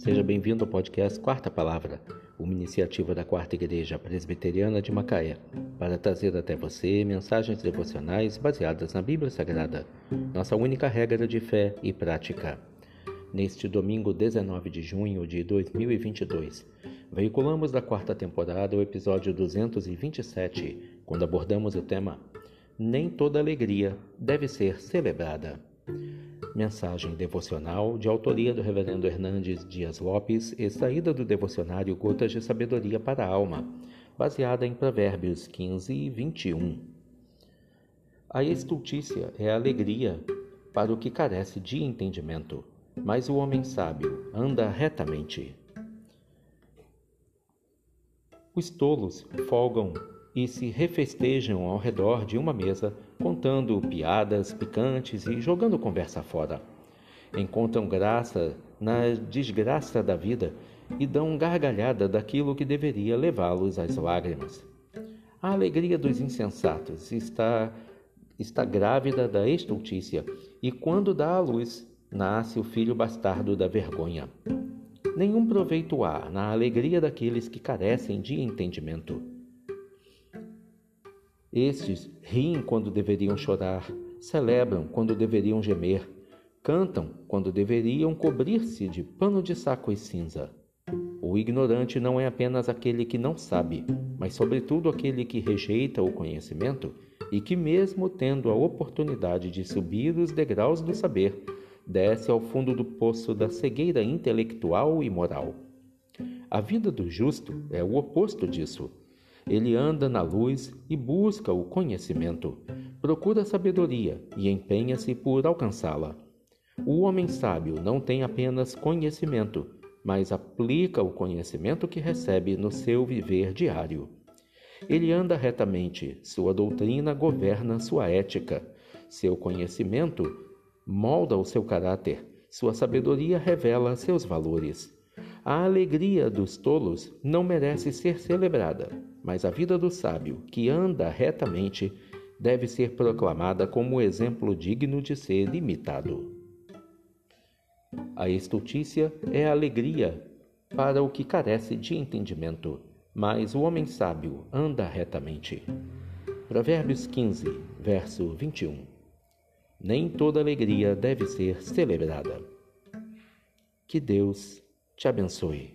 Seja bem-vindo ao podcast Quarta Palavra, uma iniciativa da Quarta Igreja Presbiteriana de Macaé, para trazer até você mensagens devocionais baseadas na Bíblia Sagrada, nossa única regra de fé e prática. Neste domingo 19 de junho de 2022, veiculamos da quarta temporada o episódio 227, quando abordamos o tema Nem toda alegria deve ser celebrada. Mensagem devocional de autoria do Reverendo Hernandes Dias Lopes, extraída do devocionário Gotas de Sabedoria para a Alma, baseada em Provérbios 15 e 21. A estultícia é a alegria para o que carece de entendimento, mas o homem sábio anda retamente. Os tolos folgam e se refestejam ao redor de uma mesa, contando piadas picantes e jogando conversa fora. Encontram graça na desgraça da vida e dão gargalhada daquilo que deveria levá-los às lágrimas. A alegria dos insensatos está, está grávida da estultícia, e quando dá à luz, nasce o filho bastardo da vergonha. Nenhum proveito há na alegria daqueles que carecem de entendimento. Estes riem quando deveriam chorar, celebram quando deveriam gemer, cantam quando deveriam cobrir-se de pano de saco e cinza. O ignorante não é apenas aquele que não sabe, mas, sobretudo, aquele que rejeita o conhecimento e que, mesmo tendo a oportunidade de subir os degraus do saber, desce ao fundo do poço da cegueira intelectual e moral. A vida do justo é o oposto disso. Ele anda na luz e busca o conhecimento, procura a sabedoria e empenha-se por alcançá-la. O homem sábio não tem apenas conhecimento, mas aplica o conhecimento que recebe no seu viver diário. Ele anda retamente, sua doutrina governa sua ética, seu conhecimento molda o seu caráter, sua sabedoria revela seus valores. A alegria dos tolos não merece ser celebrada, mas a vida do sábio, que anda retamente, deve ser proclamada como exemplo digno de ser imitado. A estultícia é alegria para o que carece de entendimento, mas o homem sábio anda retamente. Provérbios 15, verso 21. Nem toda alegria deve ser celebrada. Que Deus te abençoe.